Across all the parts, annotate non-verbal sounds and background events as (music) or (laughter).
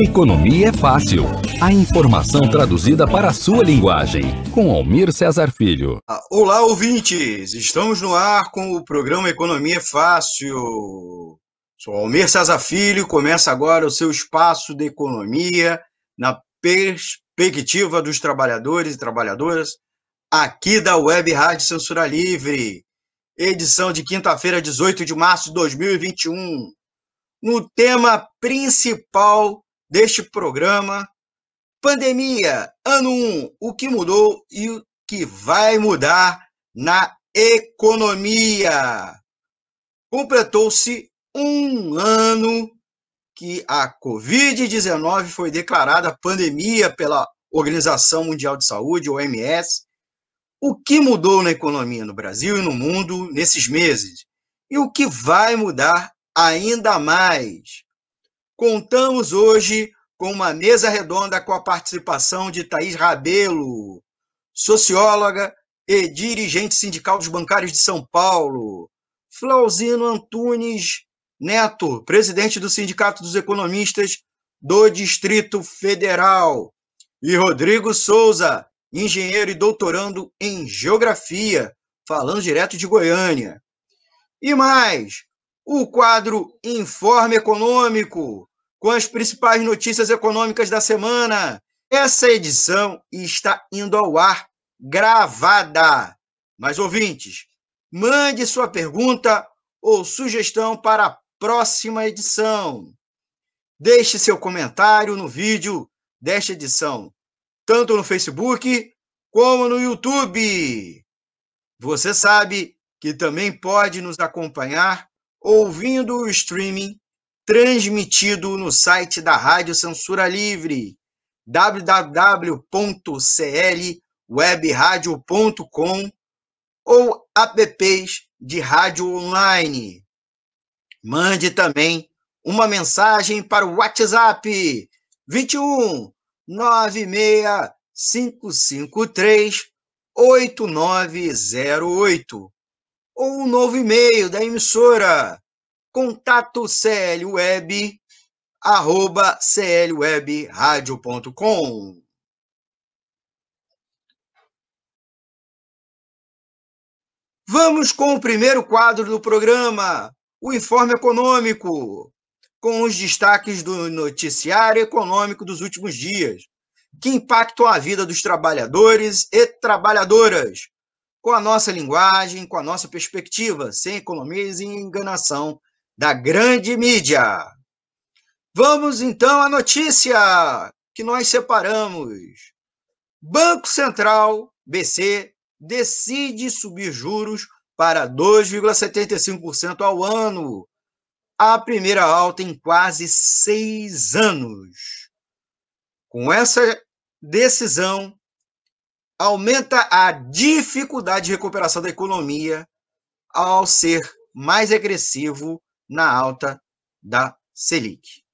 Economia é fácil. A informação traduzida para a sua linguagem. Com Almir Cesar Filho. Ah, olá, ouvintes! Estamos no ar com o programa Economia é Fácil. Sou Almir Cesar Filho. Começa agora o seu espaço de economia na perspectiva dos trabalhadores e trabalhadoras aqui da Web Rádio Censura Livre. Edição de quinta-feira, 18 de março de 2021. No tema principal deste programa. Pandemia, ano 1, o que mudou e o que vai mudar na economia. Completou-se um ano que a Covid-19 foi declarada pandemia pela Organização Mundial de Saúde, OMS. O que mudou na economia no Brasil e no mundo nesses meses? E o que vai mudar ainda mais? Contamos hoje com uma mesa redonda com a participação de Thaís Rabelo, socióloga e dirigente sindical dos bancários de São Paulo, Flauzino Antunes Neto, presidente do Sindicato dos Economistas do Distrito Federal, e Rodrigo Souza, engenheiro e doutorando em Geografia, falando direto de Goiânia. E mais, o quadro Informe Econômico, com as principais notícias econômicas da semana. Essa edição está indo ao ar gravada. Mas, ouvintes, mande sua pergunta ou sugestão para a próxima edição. Deixe seu comentário no vídeo desta edição, tanto no Facebook como no YouTube. Você sabe que também pode nos acompanhar ouvindo o streaming transmitido no site da Rádio Censura Livre, www.clwebradio.com ou apps de rádio online. Mande também uma mensagem para o WhatsApp 21 96 553 8908 ou um novo e-mail da emissora contato clweb, arroba clwebradio.com. Vamos com o primeiro quadro do programa, o Informe Econômico, com os destaques do noticiário econômico dos últimos dias, que impactam a vida dos trabalhadores e trabalhadoras, com a nossa linguagem, com a nossa perspectiva, sem economias e enganação da grande mídia. Vamos então à notícia que nós separamos. Banco Central, BC, decide subir juros para 2,75% ao ano, a primeira alta em quase seis anos. Com essa decisão, aumenta a dificuldade de recuperação da economia ao ser mais agressivo na alta da Selic.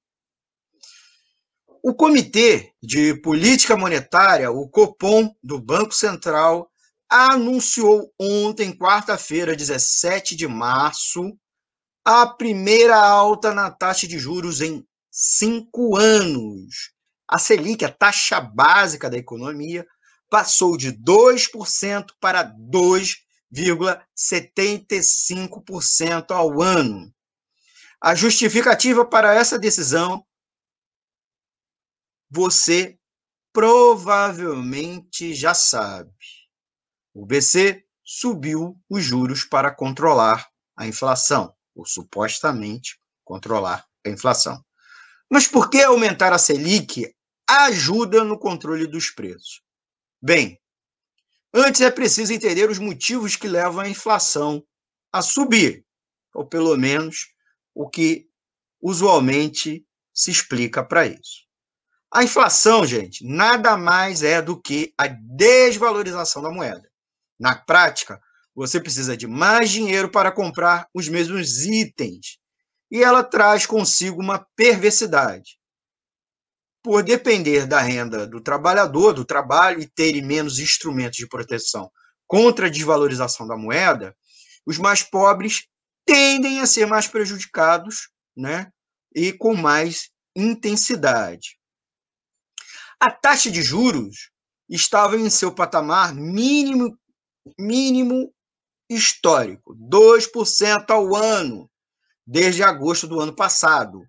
O Comitê de Política Monetária, o Copom, do Banco Central, anunciou ontem, quarta-feira, 17 de março, a primeira alta na taxa de juros em cinco anos. A Selic, a taxa básica da economia, passou de 2% para 2,75% ao ano. A justificativa para essa decisão você provavelmente já sabe. O BC subiu os juros para controlar a inflação, ou supostamente controlar a inflação. Mas por que aumentar a Selic ajuda no controle dos preços? Bem, antes é preciso entender os motivos que levam a inflação a subir, ou pelo menos o que usualmente se explica para isso. A inflação, gente, nada mais é do que a desvalorização da moeda. Na prática, você precisa de mais dinheiro para comprar os mesmos itens. E ela traz consigo uma perversidade. Por depender da renda do trabalhador, do trabalho e terem menos instrumentos de proteção contra a desvalorização da moeda, os mais pobres tendem a ser mais prejudicados, né? E com mais intensidade. A taxa de juros estava em seu patamar mínimo, mínimo histórico, 2% ao ano, desde agosto do ano passado.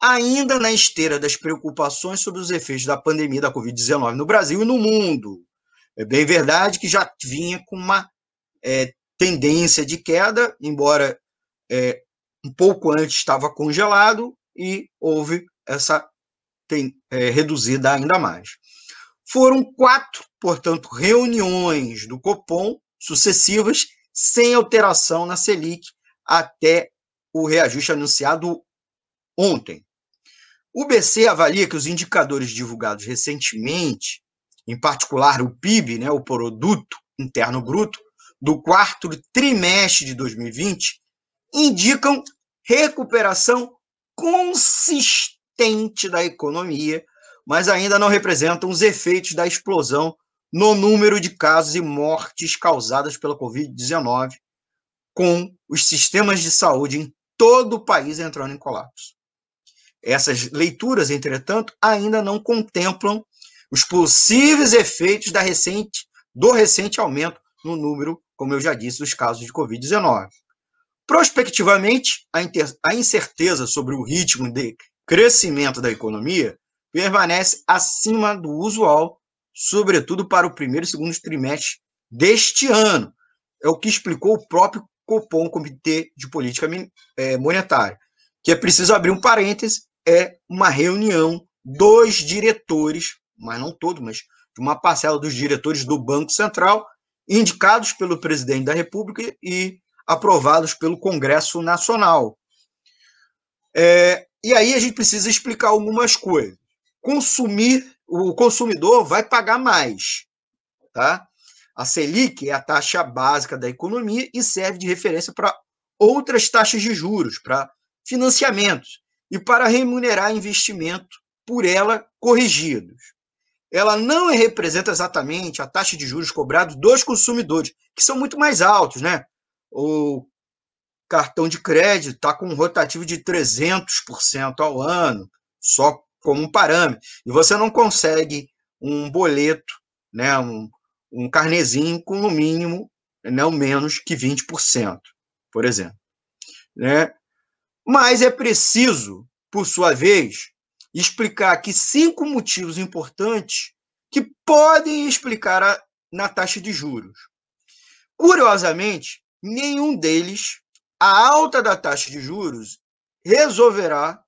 Ainda na esteira das preocupações sobre os efeitos da pandemia da Covid-19 no Brasil e no mundo. É bem verdade que já vinha com uma é, tendência de queda, embora é, um pouco antes estava congelado e houve essa tem, é, reduzida ainda mais. Foram quatro, portanto, reuniões do Copom sucessivas, sem alteração na Selic, até o reajuste anunciado ontem. O BC avalia que os indicadores divulgados recentemente, em particular o PIB, né, o Produto Interno Bruto, do quarto trimestre de 2020, indicam recuperação consistente da economia, mas ainda não representam os efeitos da explosão no número de casos e mortes causadas pela Covid-19, com os sistemas de saúde em todo o país entrando em colapso. Essas leituras, entretanto, ainda não contemplam os possíveis efeitos da recente, do recente aumento no número, como eu já disse, dos casos de Covid-19. Prospectivamente, a incerteza sobre o ritmo de crescimento da economia permanece acima do usual, sobretudo para o primeiro e segundo trimestre deste ano. É o que explicou o próprio Copom, Comitê de Política é, Monetária. Que é preciso abrir um parêntese, é uma reunião dos diretores, mas não todo, mas de uma parcela dos diretores do Banco Central, indicados pelo presidente da República e aprovados pelo Congresso Nacional. É, e aí a gente precisa explicar algumas coisas. Consumir, o consumidor vai pagar mais, tá? A Selic é a taxa básica da economia e serve de referência para outras taxas de juros, para financiamentos e para remunerar investimento por ela corrigidos. Ela não representa exatamente a taxa de juros cobrados dos consumidores, que são muito mais altos, né? o cartão de crédito está com um rotativo de 300% ao ano, só como um parâmetro. E você não consegue um boleto, né, um, um carnezinho com no mínimo não menos que 20%, por exemplo. Né? Mas é preciso, por sua vez, explicar aqui cinco motivos importantes que podem explicar a, na taxa de juros. Curiosamente, nenhum deles, a alta da taxa de juros resolverá,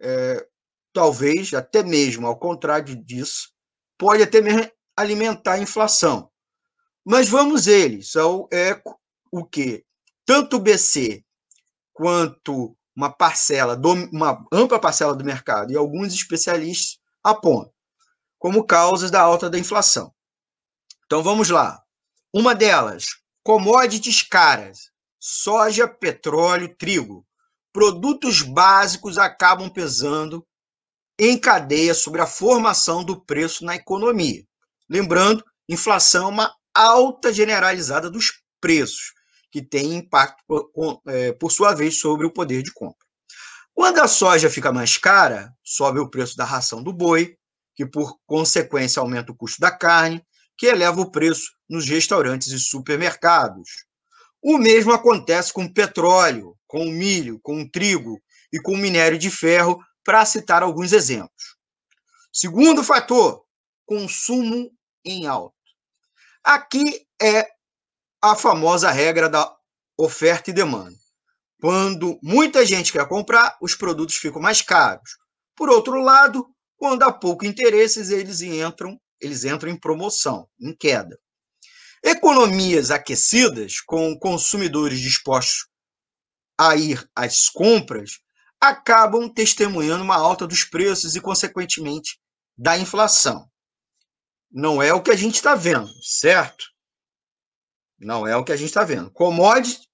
é, talvez, até mesmo ao contrário disso, pode até mesmo alimentar a inflação. Mas vamos eles, são é o que tanto o BC quanto uma parcela, uma ampla parcela do mercado e alguns especialistas apontam como causas da alta da inflação. Então vamos lá. Uma delas, Commodities caras, soja, petróleo, trigo. Produtos básicos acabam pesando em cadeia sobre a formação do preço na economia. Lembrando, inflação é uma alta generalizada dos preços, que tem impacto, por, é, por sua vez, sobre o poder de compra. Quando a soja fica mais cara, sobe o preço da ração do boi, que por consequência aumenta o custo da carne, que eleva o preço nos restaurantes e supermercados. O mesmo acontece com o petróleo, com o milho, com o trigo e com o minério de ferro, para citar alguns exemplos. Segundo fator, consumo em alta. Aqui é a famosa regra da oferta e demanda. Quando muita gente quer comprar, os produtos ficam mais caros. Por outro lado, quando há pouco interesse, eles entram eles entram em promoção, em queda. Economias aquecidas, com consumidores dispostos a ir às compras, acabam testemunhando uma alta dos preços e, consequentemente, da inflação. Não é o que a gente está vendo, certo? Não é o que a gente está vendo. Commodities,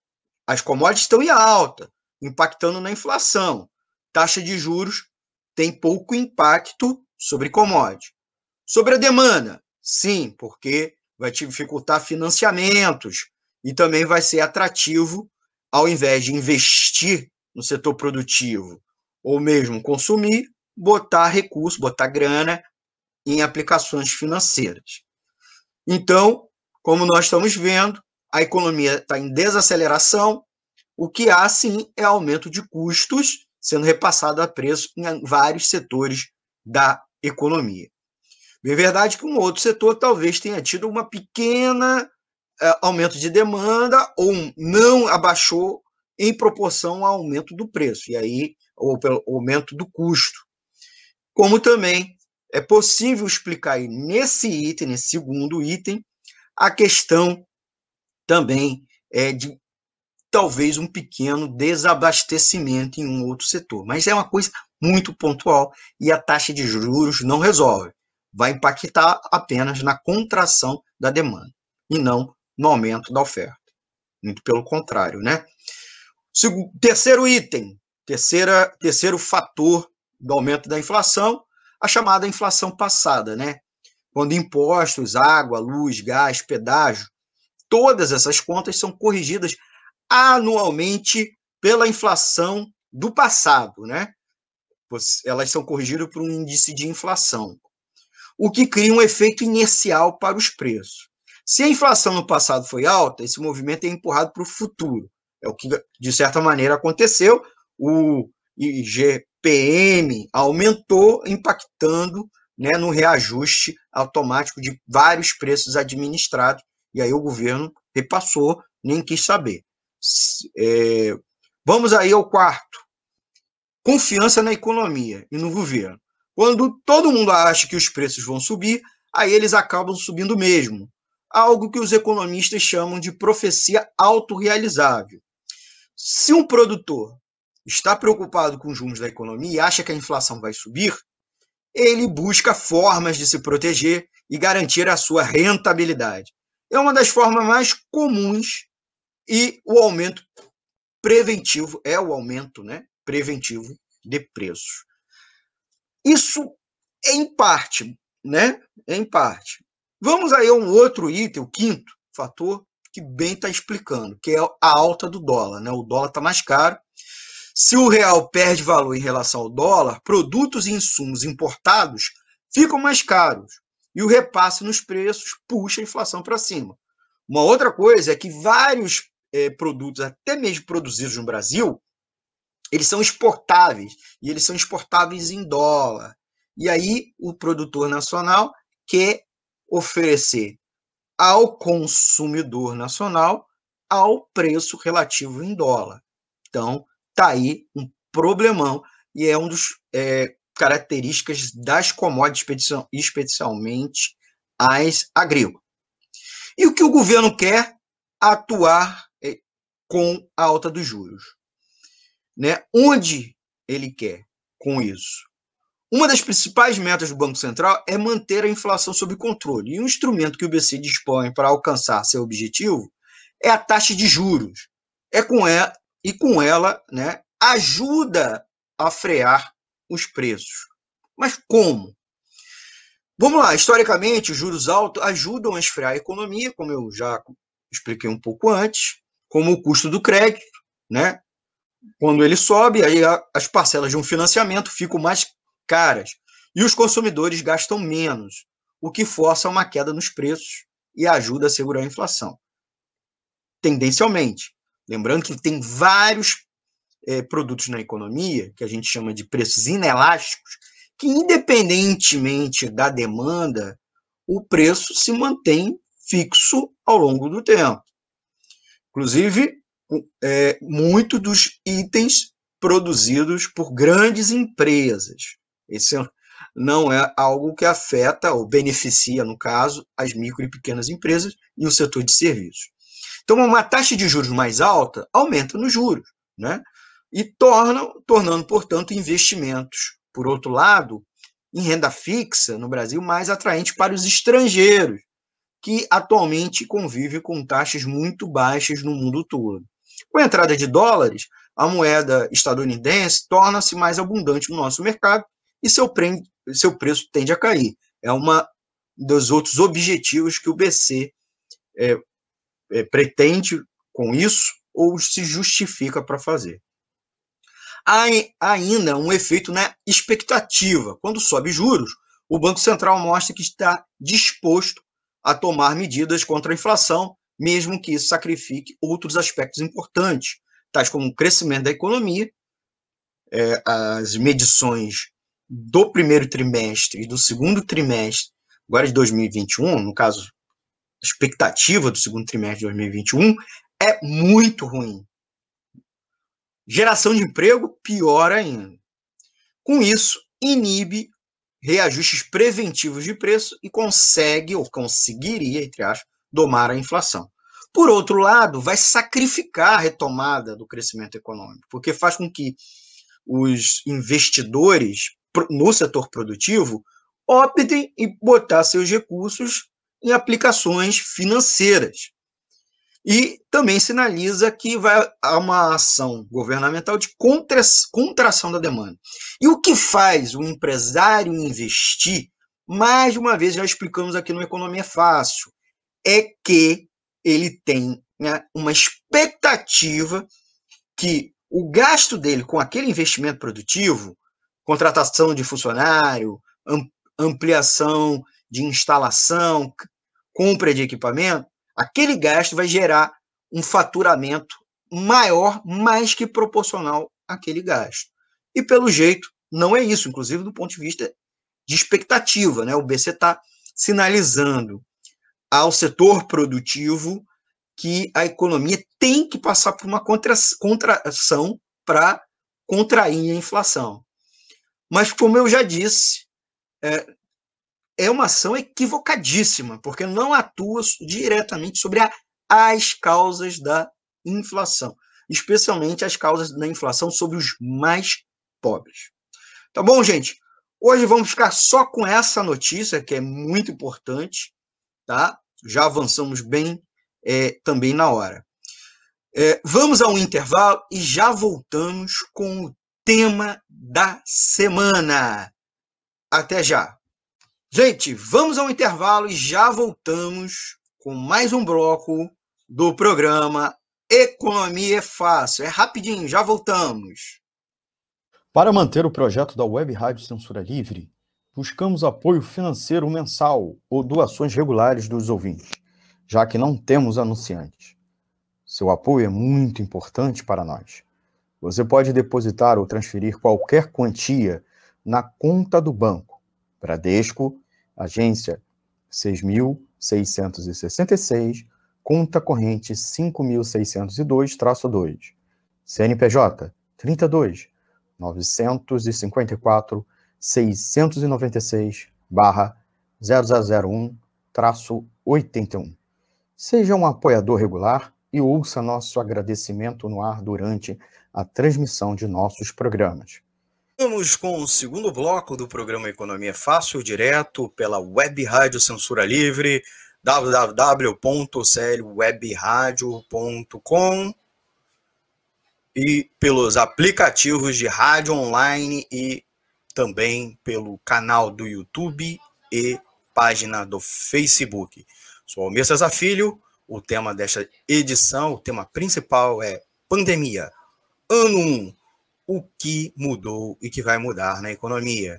as commodities estão em alta, impactando na inflação. Taxa de juros tem pouco impacto sobre commodities. Sobre a demanda, sim, porque vai dificultar financiamentos e também vai ser atrativo, ao invés de investir no setor produtivo ou mesmo consumir, botar recurso, botar grana em aplicações financeiras. Então, como nós estamos vendo, a economia está em desaceleração, o que há sim é aumento de custos sendo repassado a preço em vários setores da economia. É verdade que um outro setor talvez tenha tido uma pequena uh, aumento de demanda ou não abaixou em proporção ao aumento do preço, e aí, ou pelo aumento do custo. Como também é possível explicar nesse item, nesse segundo item, a questão também é de talvez um pequeno desabastecimento em um outro setor, mas é uma coisa muito pontual e a taxa de juros não resolve. Vai impactar apenas na contração da demanda e não no aumento da oferta. Muito pelo contrário, né? Terceiro item, terceira, terceiro fator do aumento da inflação, a chamada inflação passada, né? Quando impostos, água, luz, gás, pedágio, todas essas contas são corrigidas anualmente pela inflação do passado, né? Elas são corrigidas por um índice de inflação, o que cria um efeito inercial para os preços. Se a inflação no passado foi alta, esse movimento é empurrado para o futuro. É o que, de certa maneira, aconteceu. O IGPM aumentou, impactando né, no reajuste automático de vários preços administrados, e aí o governo repassou, nem quis saber. É, vamos aí ao quarto. Confiança na economia e no governo. Quando todo mundo acha que os preços vão subir, aí eles acabam subindo mesmo. Algo que os economistas chamam de profecia autorrealizável. Se um produtor está preocupado com os rumos da economia e acha que a inflação vai subir, ele busca formas de se proteger e garantir a sua rentabilidade. É uma das formas mais comuns e o aumento preventivo é o aumento né, preventivo de preços. Isso é em parte, né? É em parte. Vamos aí a um outro item, o quinto fator, que bem está explicando, que é a alta do dólar. Né? O dólar está mais caro. Se o real perde valor em relação ao dólar, produtos e insumos importados ficam mais caros. E o repasse nos preços puxa a inflação para cima. Uma outra coisa é que vários é, produtos, até mesmo produzidos no Brasil, eles são exportáveis e eles são exportáveis em dólar. E aí o produtor nacional quer oferecer ao consumidor nacional ao preço relativo em dólar. Então, tá aí um problemão e é um dos é, características das commodities, especialmente as agrícolas. E o que o governo quer? Atuar com a alta dos juros. Né? Onde ele quer com isso? Uma das principais metas do Banco Central é manter a inflação sob controle. E um instrumento que o BC dispõe para alcançar seu objetivo é a taxa de juros. É com ela e com ela, né, ajuda a frear os preços. Mas como? Vamos lá, historicamente, os juros altos ajudam a esfriar a economia, como eu já expliquei um pouco antes como o custo do crédito, né? Quando ele sobe, aí as parcelas de um financiamento ficam mais caras e os consumidores gastam menos, o que força uma queda nos preços e ajuda a segurar a inflação. Tendencialmente, lembrando que tem vários é, produtos na economia que a gente chama de preços inelásticos, que independentemente da demanda, o preço se mantém fixo ao longo do tempo. Inclusive, é, muito dos itens produzidos por grandes empresas. Esse não é algo que afeta ou beneficia, no caso, as micro e pequenas empresas e o setor de serviços. Então, uma taxa de juros mais alta aumenta nos juros, né? E torna, tornando, portanto, investimentos, por outro lado, em renda fixa no Brasil mais atraente para os estrangeiros, que atualmente convive com taxas muito baixas no mundo todo. Com a entrada de dólares, a moeda estadunidense torna-se mais abundante no nosso mercado e seu, pre... seu preço tende a cair. É uma dos outros objetivos que o BC é, é, pretende com isso ou se justifica para fazer. há ainda um efeito na expectativa. Quando sobe juros, o Banco Central mostra que está disposto a tomar medidas contra a inflação, mesmo que isso sacrifique outros aspectos importantes, tais como o crescimento da economia, é, as medições do primeiro trimestre e do segundo trimestre, agora de 2021, no caso, expectativa do segundo trimestre de 2021 é muito ruim. Geração de emprego, pior ainda. Com isso, inibe reajustes preventivos de preço e consegue, ou conseguiria, entre aspas, domar a inflação. Por outro lado, vai sacrificar a retomada do crescimento econômico, porque faz com que os investidores no setor produtivo optem em botar seus recursos em aplicações financeiras. E também sinaliza que vai há uma ação governamental de contra, contração da demanda. E o que faz o empresário investir, mais uma vez já explicamos aqui no Economia Fácil, é que ele tem né, uma expectativa que o gasto dele com aquele investimento produtivo, contratação de funcionário, ampliação de instalação, compra de equipamento, aquele gasto vai gerar um faturamento maior, mais que proporcional àquele gasto. E pelo jeito, não é isso, inclusive do ponto de vista de expectativa, né? O BC está sinalizando ao setor produtivo que a economia tem que passar por uma contração para contrair a inflação. Mas, como eu já disse, é, é uma ação equivocadíssima, porque não atua diretamente sobre a, as causas da inflação, especialmente as causas da inflação sobre os mais pobres. Tá bom, gente? Hoje vamos ficar só com essa notícia, que é muito importante, tá? Já avançamos bem é, também na hora. É, vamos a um intervalo e já voltamos com o tema da semana. Até já! Gente, vamos ao intervalo e já voltamos com mais um bloco do programa Economia é Fácil. É rapidinho, já voltamos. Para manter o projeto da Web Rádio Censura Livre, buscamos apoio financeiro mensal ou doações regulares dos ouvintes, já que não temos anunciantes. Seu apoio é muito importante para nós. Você pode depositar ou transferir qualquer quantia na conta do banco Bradesco, agência 6.666, conta corrente 5.602-2, CNPJ 32 954 696 barra 0001 81. Seja um apoiador regular e ouça nosso agradecimento no ar durante a transmissão de nossos programas. Vamos com o segundo bloco do programa Economia Fácil, direto pela Web Rádio Censura Livre, www.clwebradio.com e pelos aplicativos de rádio online e também pelo canal do YouTube e página do Facebook. Sou Almir César Filho, o tema desta edição, o tema principal é pandemia. Ano 1, o que mudou e que vai mudar na economia.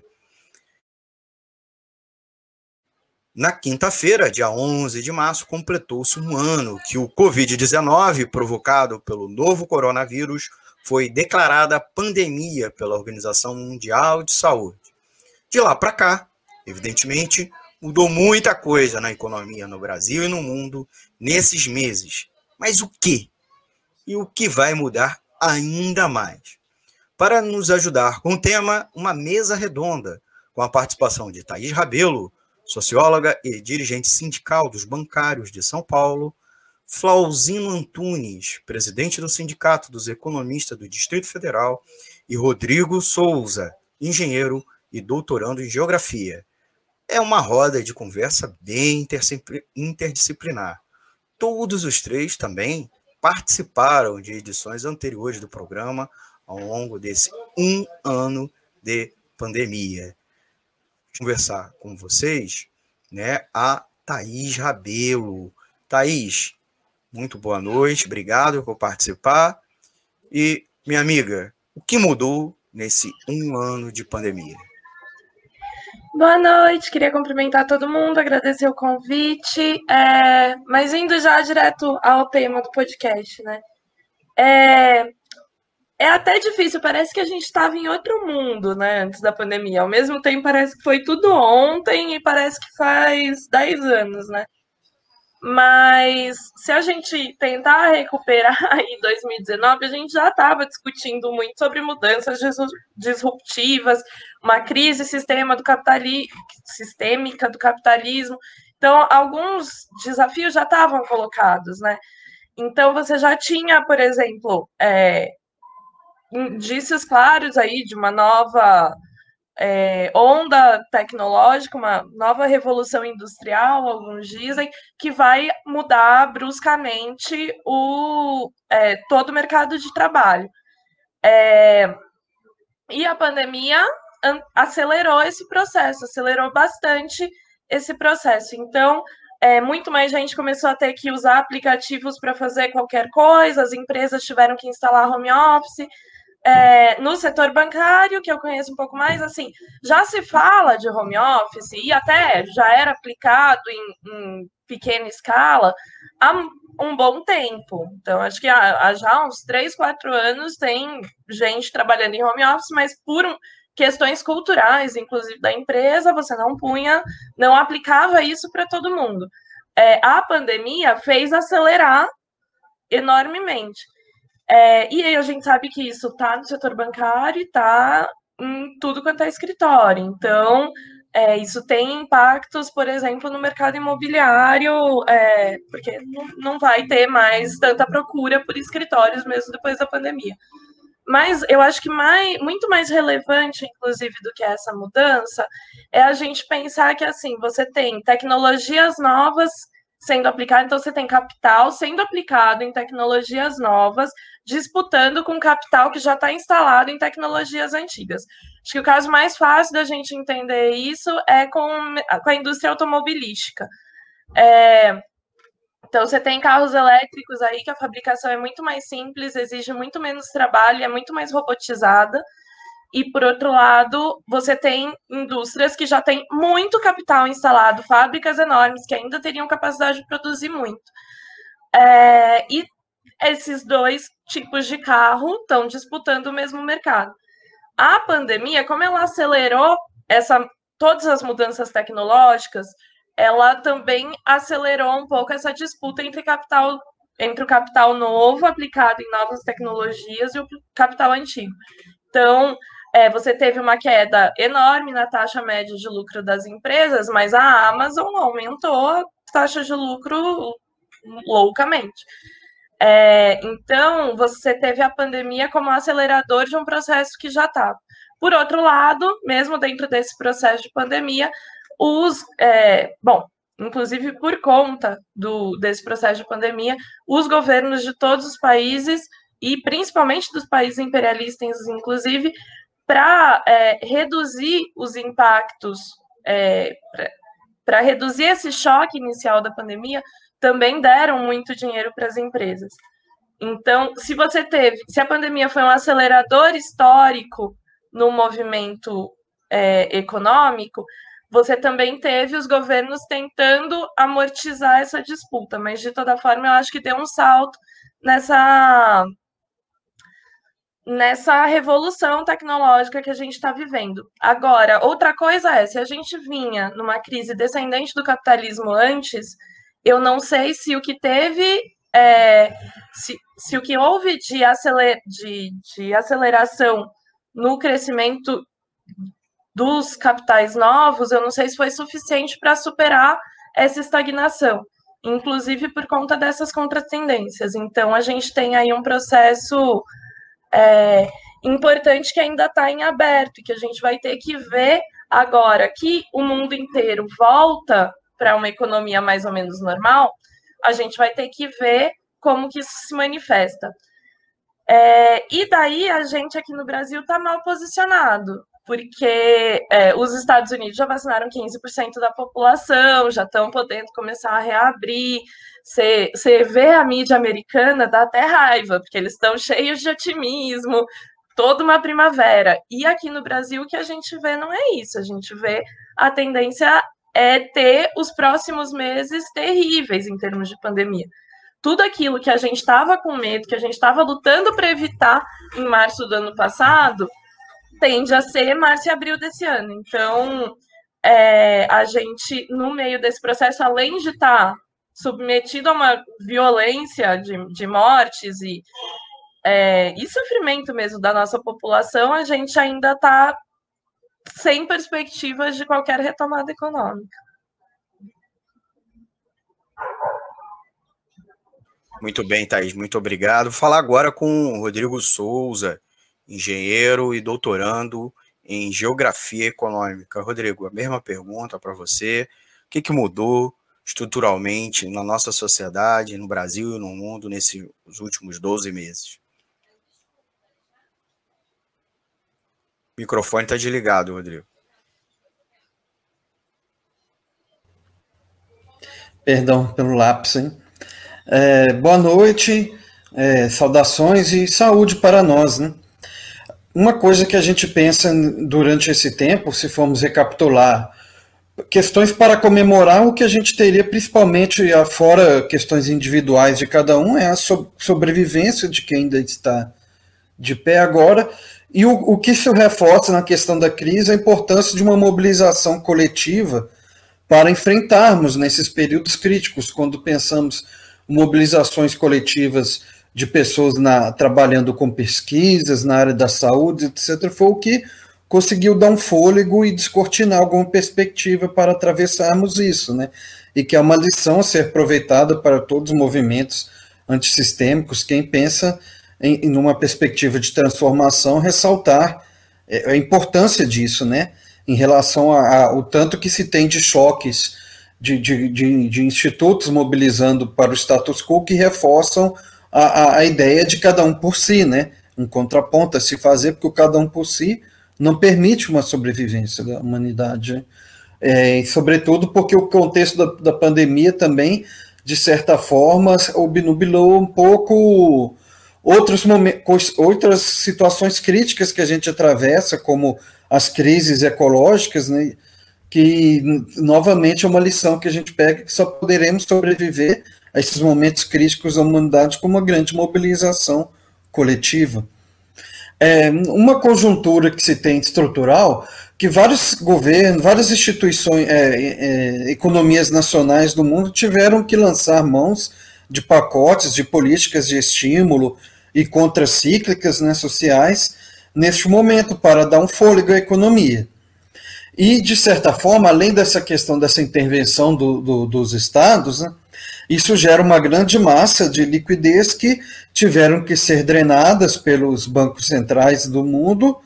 Na quinta-feira, dia 11 de março, completou-se um ano que o Covid-19, provocado pelo novo coronavírus, foi declarada pandemia pela Organização Mundial de Saúde. De lá para cá, evidentemente, mudou muita coisa na economia no Brasil e no mundo nesses meses. Mas o que? E o que vai mudar ainda mais? Para nos ajudar com o tema Uma Mesa Redonda, com a participação de Thaís Rabelo, socióloga e dirigente sindical dos bancários de São Paulo, Flauzino Antunes, presidente do Sindicato dos Economistas do Distrito Federal, e Rodrigo Souza, engenheiro e doutorando em Geografia. É uma roda de conversa bem interdisciplinar. Todos os três também participaram de edições anteriores do programa, ao longo desse um ano de pandemia. Conversar com vocês, né, a Thaís Rabelo. Thaís, muito boa noite, obrigado por participar. E, minha amiga, O que mudou nesse um ano de pandemia? Boa noite, queria cumprimentar todo mundo, agradecer o convite, é, mas indo já direto ao tema do podcast, né? É, é até difícil, parece que a gente estava em outro mundo, né, antes da pandemia. Ao mesmo tempo, parece que foi tudo ontem e parece que faz 10 anos, né? Mas se a gente tentar recuperar (laughs) em 2019, a gente já estava discutindo muito sobre mudanças disruptivas, uma crise sistema do capitali sistêmica do capitalismo. Então, alguns desafios já estavam colocados, né? Então, você já tinha, por exemplo, é, indícios claros aí de uma nova é, onda tecnológica, uma nova revolução industrial, alguns dizem, que vai mudar bruscamente o, é, todo o mercado de trabalho. É, e a pandemia acelerou esse processo, acelerou bastante esse processo. Então, é, muito mais gente começou a ter que usar aplicativos para fazer qualquer coisa, as empresas tiveram que instalar home office, é, no setor bancário, que eu conheço um pouco mais, assim, já se fala de home office e até já era aplicado em, em pequena escala há um bom tempo. Então, acho que há, há, já uns três, quatro anos tem gente trabalhando em home office, mas por um, questões culturais, inclusive da empresa, você não punha, não aplicava isso para todo mundo. É, a pandemia fez acelerar enormemente. É, e aí a gente sabe que isso está no setor bancário e está em tudo quanto é escritório. Então, é, isso tem impactos, por exemplo, no mercado imobiliário, é, porque não, não vai ter mais tanta procura por escritórios mesmo depois da pandemia. Mas eu acho que mais, muito mais relevante, inclusive, do que essa mudança, é a gente pensar que assim você tem tecnologias novas sendo aplicado, então você tem capital sendo aplicado em tecnologias novas, disputando com capital que já está instalado em tecnologias antigas. Acho que o caso mais fácil da gente entender isso é com, com a indústria automobilística. É, então, você tem carros elétricos aí que a fabricação é muito mais simples, exige muito menos trabalho, é muito mais robotizada. E, por outro lado, você tem indústrias que já têm muito capital instalado, fábricas enormes que ainda teriam capacidade de produzir muito. É, e esses dois tipos de carro estão disputando o mesmo mercado. A pandemia, como ela acelerou essa, todas as mudanças tecnológicas, ela também acelerou um pouco essa disputa entre capital entre o capital novo aplicado em novas tecnologias e o capital antigo. Então, é, você teve uma queda enorme na taxa média de lucro das empresas, mas a Amazon aumentou a taxa de lucro loucamente. É, então, você teve a pandemia como acelerador de um processo que já estava. Por outro lado, mesmo dentro desse processo de pandemia, os. É, bom, inclusive por conta do, desse processo de pandemia, os governos de todos os países, e principalmente dos países imperialistas, inclusive, para é, reduzir os impactos, é, para reduzir esse choque inicial da pandemia, também deram muito dinheiro para as empresas. Então, se você teve, se a pandemia foi um acelerador histórico no movimento é, econômico, você também teve os governos tentando amortizar essa disputa, mas de toda forma eu acho que deu um salto nessa nessa revolução tecnológica que a gente está vivendo. Agora, outra coisa é, se a gente vinha numa crise descendente do capitalismo antes, eu não sei se o que teve, é, se, se o que houve de, aceler, de, de aceleração no crescimento dos capitais novos, eu não sei se foi suficiente para superar essa estagnação, inclusive por conta dessas contratendências. Então, a gente tem aí um processo é, importante que ainda está em aberto, que a gente vai ter que ver agora que o mundo inteiro volta para uma economia mais ou menos normal, a gente vai ter que ver como que isso se manifesta. É, e daí a gente aqui no Brasil está mal posicionado, porque é, os Estados Unidos já vacinaram 15% da população, já estão podendo começar a reabrir. Você vê a mídia americana, dá até raiva, porque eles estão cheios de otimismo, toda uma primavera. E aqui no Brasil o que a gente vê não é isso. A gente vê a tendência é ter os próximos meses terríveis em termos de pandemia. Tudo aquilo que a gente estava com medo, que a gente estava lutando para evitar em março do ano passado, tende a ser março e abril desse ano. Então, é, a gente, no meio desse processo, além de estar tá submetido a uma violência de, de mortes e, é, e sofrimento mesmo da nossa população, a gente ainda está sem perspectivas de qualquer retomada econômica. Muito bem, Thaís, muito obrigado. Vou falar agora com o Rodrigo Souza, engenheiro e doutorando em Geografia Econômica. Rodrigo, a mesma pergunta para você. O que, que mudou estruturalmente na nossa sociedade, no Brasil e no mundo nesses últimos 12 meses? O microfone está desligado, Rodrigo. Perdão pelo lápis, hein? É, boa noite, é, saudações e saúde para nós, né? Uma coisa que a gente pensa durante esse tempo, se formos recapitular, questões para comemorar o que a gente teria, principalmente fora questões individuais de cada um, é a sobrevivência de quem ainda está de pé agora. E o, o que se reforça na questão da crise é a importância de uma mobilização coletiva para enfrentarmos nesses períodos críticos, quando pensamos mobilizações coletivas de pessoas na, trabalhando com pesquisas na área da saúde, etc., foi o que conseguiu dar um fôlego e descortinar alguma perspectiva para atravessarmos isso, né? E que é uma lição a ser aproveitada para todos os movimentos antissistêmicos, quem pensa em, em uma perspectiva de transformação, ressaltar é, a importância disso, né? Em relação ao tanto que se tem de choques de, de, de, de, institutos mobilizando para o status quo que reforçam a, a, a, ideia de cada um por si, né? Um contraponto a se fazer, porque o cada um por si não permite uma sobrevivência da humanidade. É, sobretudo porque o contexto da, da pandemia também, de certa forma, obnubilou um pouco outros momentos, outras situações críticas que a gente atravessa, como as crises ecológicas, né? que novamente é uma lição que a gente pega que só poderemos sobreviver a esses momentos críticos da humanidade com uma grande mobilização coletiva. É uma conjuntura que se tem estrutural que vários governos, várias instituições, é, é, economias nacionais do mundo tiveram que lançar mãos de pacotes de políticas de estímulo e contracíclicas né, sociais neste momento para dar um fôlego à economia. E, de certa forma, além dessa questão dessa intervenção do, do, dos estados, né, isso gera uma grande massa de liquidez que tiveram que ser drenadas pelos bancos centrais do mundo,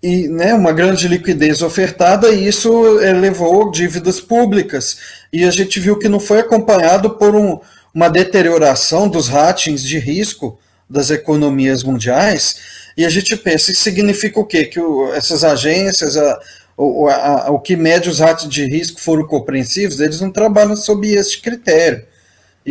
e né, uma grande liquidez ofertada, e isso elevou dívidas públicas. E a gente viu que não foi acompanhado por um, uma deterioração dos ratings de risco das economias mundiais, e a gente pensa, isso significa o quê? Que o, essas agências, a, o, a, o que mede os ratos de risco foram compreensivos, eles não trabalham sob esse critério.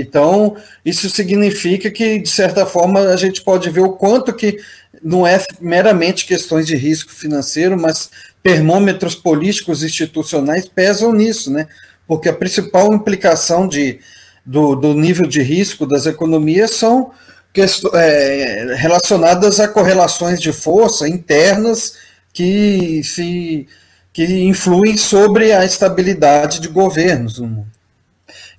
Então, isso significa que, de certa forma, a gente pode ver o quanto que não é meramente questões de risco financeiro, mas termômetros políticos institucionais pesam nisso, né? Porque a principal implicação de, do, do nível de risco das economias são é, relacionadas a correlações de força internas que se que influem sobre a estabilidade de governos no mundo.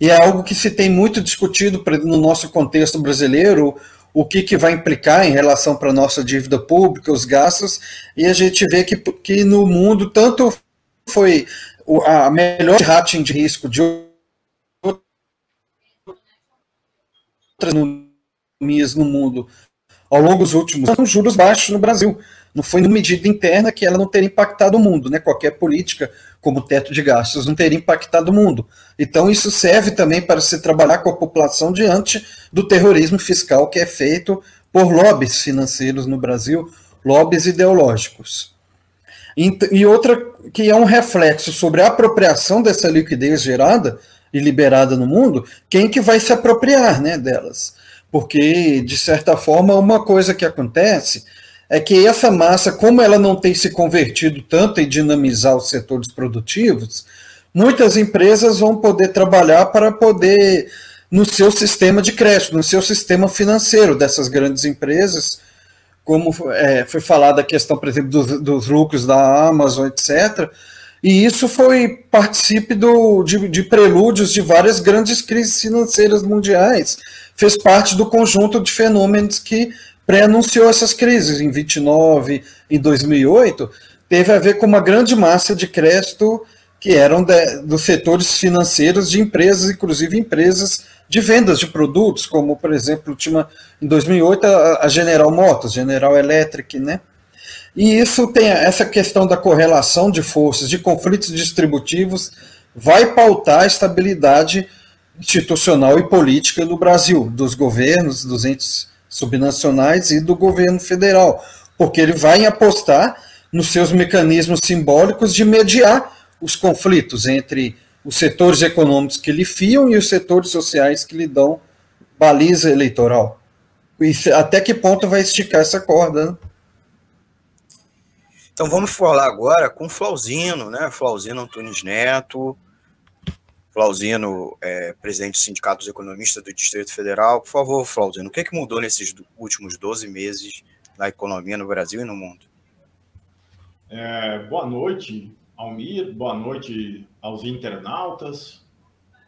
E é algo que se tem muito discutido no nosso contexto brasileiro, o que, que vai implicar em relação para a nossa dívida pública, os gastos, e a gente vê que, que no mundo tanto foi a melhor rating de risco de outras economias no mundo ao longo dos últimos anos, juros baixos no Brasil. Não foi uma medida interna que ela não teria impactado o mundo, né? Qualquer política, como teto de gastos, não teria impactado o mundo. Então, isso serve também para se trabalhar com a população diante do terrorismo fiscal que é feito por lobbies financeiros no Brasil, lobbies ideológicos. E outra que é um reflexo sobre a apropriação dessa liquidez gerada e liberada no mundo, quem que vai se apropriar né, delas? Porque, de certa forma, uma coisa que acontece é que essa massa, como ela não tem se convertido tanto em dinamizar os setores produtivos, muitas empresas vão poder trabalhar para poder, no seu sistema de crédito, no seu sistema financeiro dessas grandes empresas, como é, foi falado a questão, por exemplo, dos, dos, lucros da Amazon, etc. E isso foi participe do, de, de prelúdios de várias grandes crises financeiras mundiais, fez parte do conjunto de fenômenos que pré-anunciou essas crises em 29 e 2008, teve a ver com uma grande massa de crédito que eram de, dos setores financeiros de empresas, inclusive empresas de vendas de produtos, como, por exemplo, tinha, em 2008 a, a General Motors, General Electric, né? E isso tem essa questão da correlação de forças, de conflitos distributivos, vai pautar a estabilidade institucional e política do Brasil, dos governos, dos entes subnacionais e do governo federal, porque ele vai apostar nos seus mecanismos simbólicos de mediar os conflitos entre os setores econômicos que lhe fiam e os setores sociais que lhe dão baliza eleitoral. E até que ponto vai esticar essa corda? Né? Então vamos falar agora com Flauzino, né? Flauzino Antunes Neto, Flauzino, é, presidente do Sindicato dos Economistas do Distrito Federal. Por favor, Flauzino, o que, é que mudou nesses últimos 12 meses na economia no Brasil e no mundo? É, boa noite, Almir, boa noite aos internautas,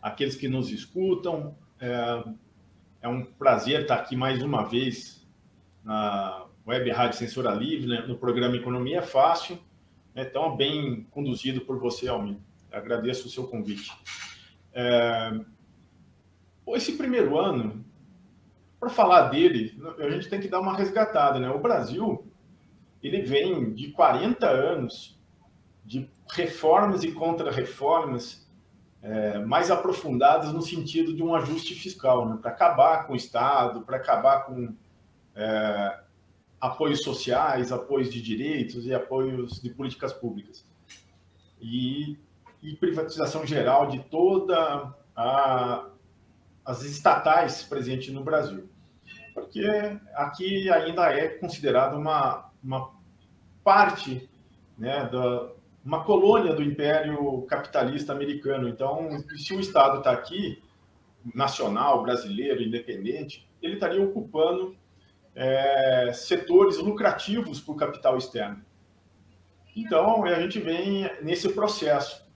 aqueles que nos escutam. É, é um prazer estar aqui mais uma vez na Web Rádio Censura Livre, né, no programa Economia é Fácil, né, tão bem conduzido por você, Almir. Agradeço o seu convite. É... Esse primeiro ano, para falar dele, a gente tem que dar uma resgatada, né? O Brasil, ele vem de 40 anos de reformas e contra-reformas é, mais aprofundadas no sentido de um ajuste fiscal, né? para acabar com o Estado, para acabar com é, apoios sociais, apoios de direitos e apoios de políticas públicas. E e privatização geral de toda as estatais presentes no Brasil, porque aqui ainda é considerado uma, uma parte, né, da, uma colônia do Império Capitalista Americano. Então, se o Estado está aqui, nacional, brasileiro, independente, ele estaria ocupando é, setores lucrativos para o capital externo. Então, a gente vem nesse processo.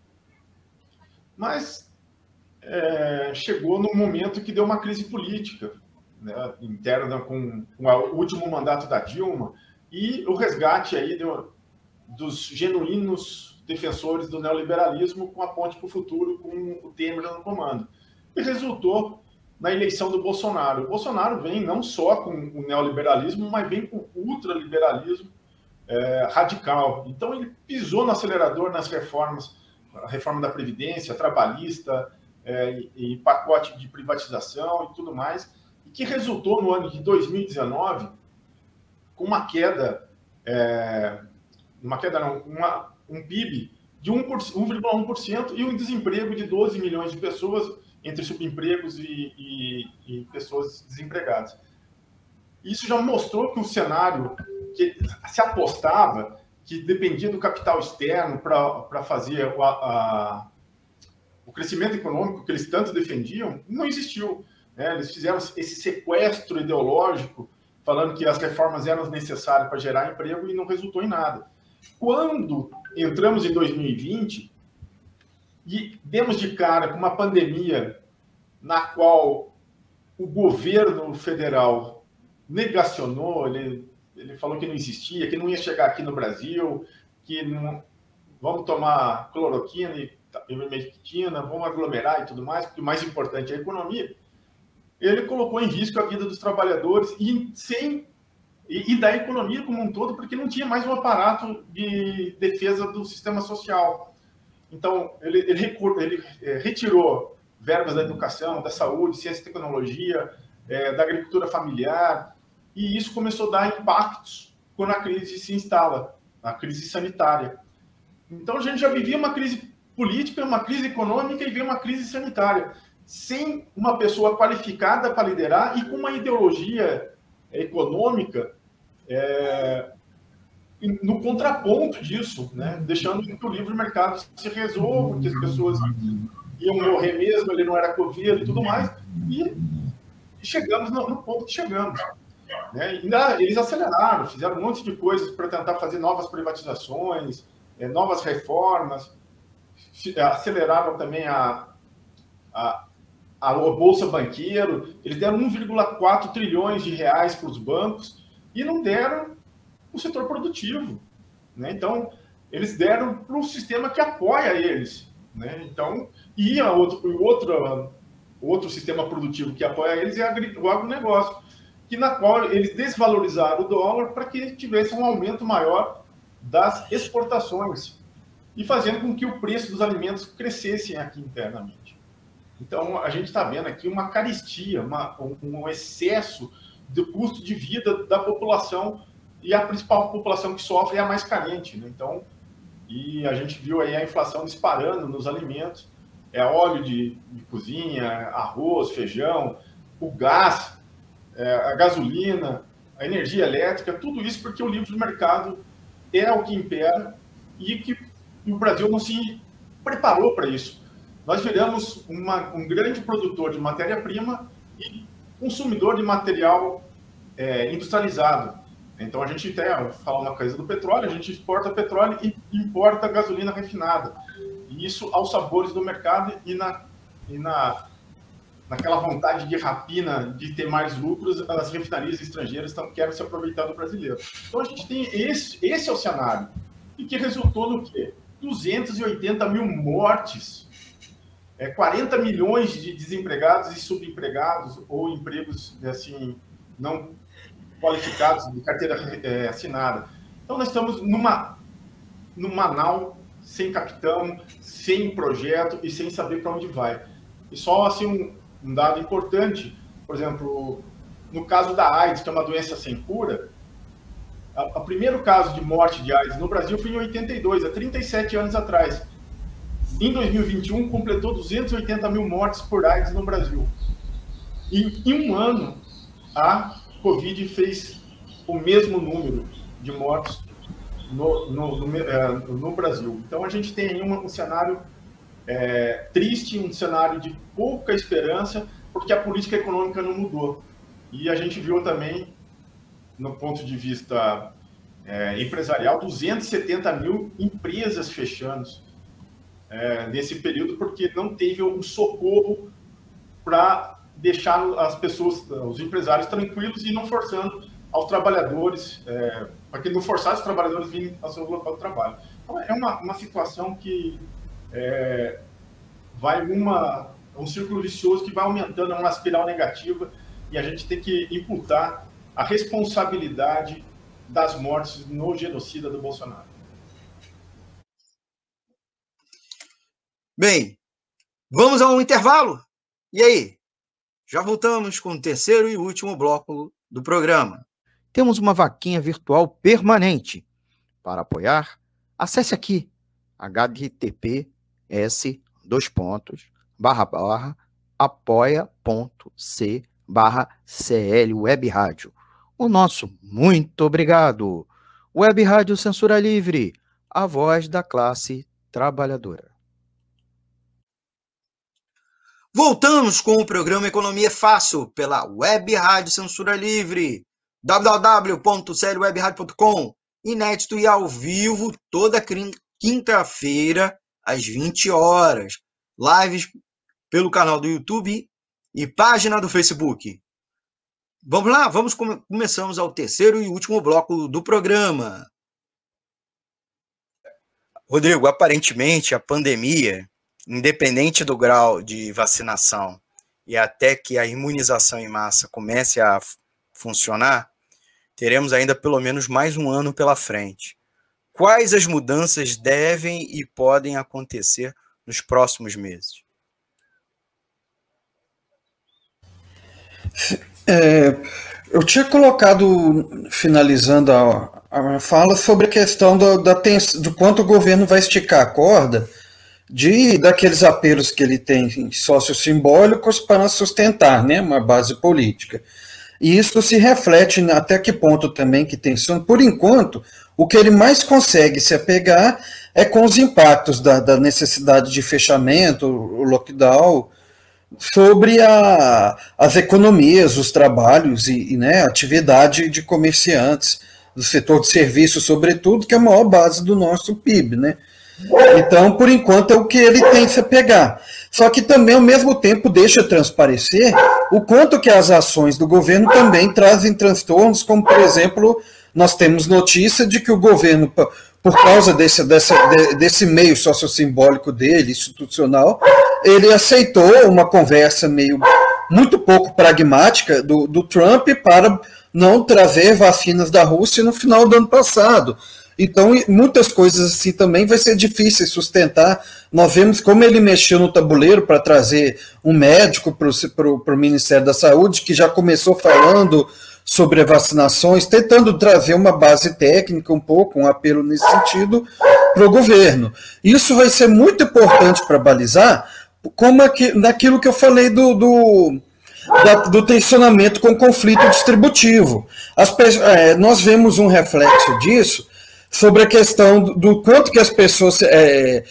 Mas é, chegou no momento que deu uma crise política né, interna com, com o último mandato da Dilma e o resgate aí do, dos genuínos defensores do neoliberalismo com a ponte para o futuro, com o Temer no comando. E resultou na eleição do Bolsonaro. O Bolsonaro vem não só com o neoliberalismo, mas vem com o ultraliberalismo é, radical. Então ele pisou no acelerador nas reformas a reforma da Previdência, trabalhista, é, e, pacote de privatização e tudo mais, e que resultou no ano de 2019 com uma queda, é, uma queda não, uma, um PIB de 1,1% e um desemprego de 12 milhões de pessoas entre subempregos e, e, e pessoas desempregadas. Isso já mostrou que o cenário que se apostava que dependia do capital externo para fazer a, a, o crescimento econômico que eles tanto defendiam, não existiu. Né? Eles fizeram esse sequestro ideológico, falando que as reformas eram necessárias para gerar emprego e não resultou em nada. Quando entramos em 2020 e demos de cara com uma pandemia na qual o governo federal negacionou, ele ele falou que não existia, que não ia chegar aqui no Brasil, que não, vamos tomar cloroquina e ivermectina, vamos aglomerar e tudo mais, porque o mais importante é a economia. Ele colocou em risco a vida dos trabalhadores e sem e, e da economia como um todo, porque não tinha mais um aparato de defesa do sistema social. Então, ele, ele, ele é, retirou verbas da educação, da saúde, ciência e tecnologia, é, da agricultura familiar, e isso começou a dar impactos quando a crise se instala, a crise sanitária. Então a gente já vivia uma crise política, uma crise econômica e veio uma crise sanitária, sem uma pessoa qualificada para liderar e com uma ideologia econômica é, no contraponto disso, né? deixando que o livre mercado se resolva, que as pessoas iam morrer mesmo, ele não era Covid e tudo mais, e chegamos no ponto que chegamos. Né? Ainda eles aceleraram, fizeram um monte de coisas para tentar fazer novas privatizações, é, novas reformas, aceleraram também a, a, a Bolsa Banqueiro, eles deram 1,4 trilhões de reais para os bancos e não deram o setor produtivo. Né? Então, eles deram para o sistema que apoia eles. Né? Então, e a outro, o outro, outro sistema produtivo que apoia eles é o agronegócio, que na qual eles desvalorizaram o dólar para que tivesse um aumento maior das exportações e fazendo com que o preço dos alimentos crescessem aqui internamente. Então, a gente está vendo aqui uma caristia, uma, um excesso do custo de vida da população e a principal população que sofre é a mais carente. Né? Então, e a gente viu aí a inflação disparando nos alimentos, é óleo de, de cozinha, arroz, feijão, o gás, é, a gasolina, a energia elétrica, tudo isso porque o livre mercado é o que impera e que o Brasil não se preparou para isso. Nós viramos uma, um grande produtor de matéria-prima e consumidor de material é, industrializado. Então a gente até fala uma coisa do petróleo, a gente exporta petróleo e importa gasolina refinada. E isso aos sabores do mercado e na, e na naquela vontade de rapina de ter mais lucros, as refinarias estrangeiras estão, querem se aproveitar do brasileiro. Então a gente tem esse, esse é o cenário. E que resultou no quê? 280 mil mortes, é, 40 milhões de desempregados e subempregados ou empregos assim não qualificados de carteira é, assinada. Então, nós estamos numa, num Manaus sem capitão, sem projeto e sem saber para onde vai. E só assim um, um dado importante, por exemplo, no caso da AIDS, que é uma doença sem cura, o primeiro caso de morte de AIDS no Brasil foi em 82, há 37 anos atrás. Em 2021, completou 280 mil mortes por AIDS no Brasil. E em um ano, a Covid fez o mesmo número de mortes no, no, no, é, no Brasil. Então a gente tem aí um, um cenário é, triste, um cenário de pouca esperança, porque a política econômica não mudou. E a gente viu também, no ponto de vista é, empresarial, 270 mil empresas fechando é, nesse período, porque não teve um socorro para deixar as pessoas, os empresários tranquilos e não forçando aos trabalhadores, é, para que não forçasse os trabalhadores virem ao seu local de trabalho. Então, é uma, uma situação que é, vai uma, um círculo vicioso que vai aumentando, é uma espiral negativa, e a gente tem que imputar a responsabilidade das mortes no genocida do Bolsonaro. Bem, vamos a um intervalo? E aí? Já voltamos com o terceiro e último bloco do programa. Temos uma vaquinha virtual permanente. Para apoiar, acesse aqui https dois pontos barra barra apoia.c barra CL Web Rádio. O nosso muito obrigado. Web Rádio Censura Livre, a voz da classe trabalhadora. Voltamos com o programa Economia Fácil pela Web Rádio Censura Livre, www.clwebradio.com, inédito e ao vivo toda quinta-feira às 20 horas. Lives pelo canal do YouTube e página do Facebook. Vamos lá, vamos come começamos ao terceiro e último bloco do programa. Rodrigo, aparentemente a pandemia independente do grau de vacinação e até que a imunização em massa comece a funcionar, teremos ainda pelo menos mais um ano pela frente. Quais as mudanças devem e podem acontecer nos próximos meses? É, eu tinha colocado, finalizando a, a fala, sobre a questão do, da, do quanto o governo vai esticar a corda de daqueles apelos que ele tem sócios simbólicos para sustentar né, uma base política. E isso se reflete até que ponto também que tem. Por enquanto, O que ele mais consegue se apegar é com os impactos da, da necessidade de fechamento, o lockdown, sobre a, as economias, os trabalhos e, e né, atividade de comerciantes do setor de serviços, sobretudo, que é a maior base do nosso PIB, né? Então, por enquanto, é o que ele tem se pegar. Só que também, ao mesmo tempo, deixa transparecer o quanto que as ações do governo também trazem transtornos, como, por exemplo, nós temos notícia de que o governo, por causa desse, dessa, desse meio sociossimbólico dele, institucional, ele aceitou uma conversa meio muito pouco pragmática do, do Trump para não trazer vacinas da Rússia no final do ano passado. Então, muitas coisas assim também vai ser difícil sustentar. Nós vemos como ele mexeu no tabuleiro para trazer um médico para o Ministério da Saúde, que já começou falando sobre vacinações, tentando trazer uma base técnica, um pouco, um apelo nesse sentido, para o governo. Isso vai ser muito importante para balizar, como aqui, naquilo que eu falei do, do do tensionamento com conflito distributivo. É, nós vemos um reflexo disso sobre a questão do, do quanto que as pessoas é,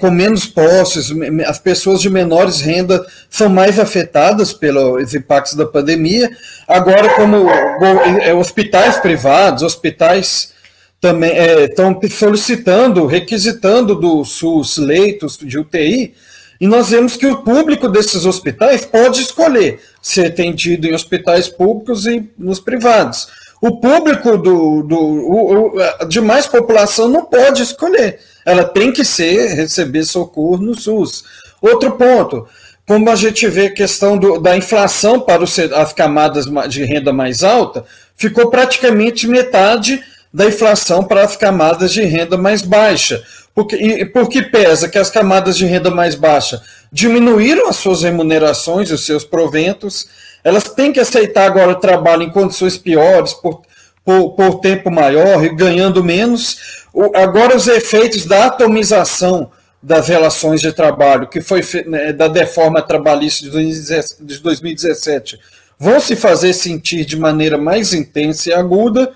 com menos posses, as pessoas de menores renda são mais afetadas pelos impactos da pandemia. Agora, como é, hospitais privados, hospitais também estão é, solicitando, requisitando do SUS leitos de UTI, e nós vemos que o público desses hospitais pode escolher ser atendido em hospitais públicos e nos privados. O público do, do o, o, de mais população não pode escolher. Ela tem que ser receber socorro no SUS. Outro ponto, como a gente vê a questão do, da inflação para as camadas de renda mais alta, ficou praticamente metade da inflação para as camadas de renda mais baixa. Porque, porque pesa que as camadas de renda mais baixa diminuíram as suas remunerações, os seus proventos, elas têm que aceitar agora o trabalho em condições piores, por, por, por tempo maior e ganhando menos. O, agora, os efeitos da atomização das relações de trabalho, que foi né, da deforma trabalhista de 2017, vão se fazer sentir de maneira mais intensa e aguda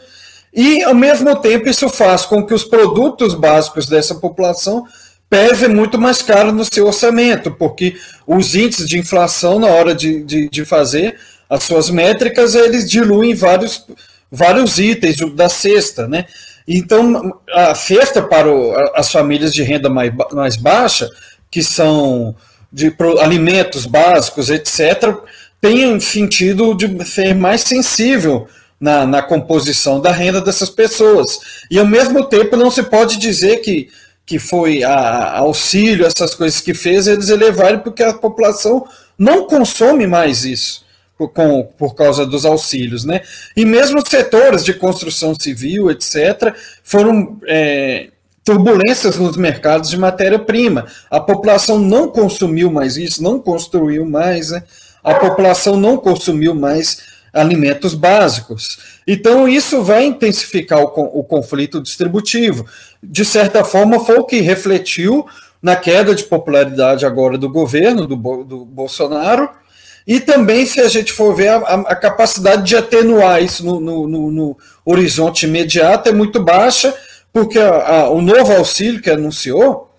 e, ao mesmo tempo, isso faz com que os produtos básicos dessa população pesem muito mais caro no seu orçamento, porque os índices de inflação, na hora de, de, de fazer as suas métricas, eles diluem vários, vários itens da cesta, né? Então, a cesta para o, as famílias de renda mais, mais baixa, que são de alimentos básicos, etc., tem sentido de ser mais sensível na, na composição da renda dessas pessoas. E ao mesmo tempo não se pode dizer que, que foi a, auxílio, essas coisas que fez eles elevarem, porque a população não consome mais isso por, com, por causa dos auxílios. Né? E mesmo setores de construção civil, etc., foram. É, turbulências nos mercados de matéria-prima. A população não consumiu mais isso, não construiu mais, né? a população não consumiu mais alimentos básicos. Então, isso vai intensificar o, o conflito distributivo. De certa forma, foi o que refletiu na queda de popularidade agora do governo, do, do Bolsonaro, e também, se a gente for ver, a, a capacidade de atenuar isso no, no, no, no, horizonte imediato é muito baixa, porque a, a, o novo auxílio que anunciou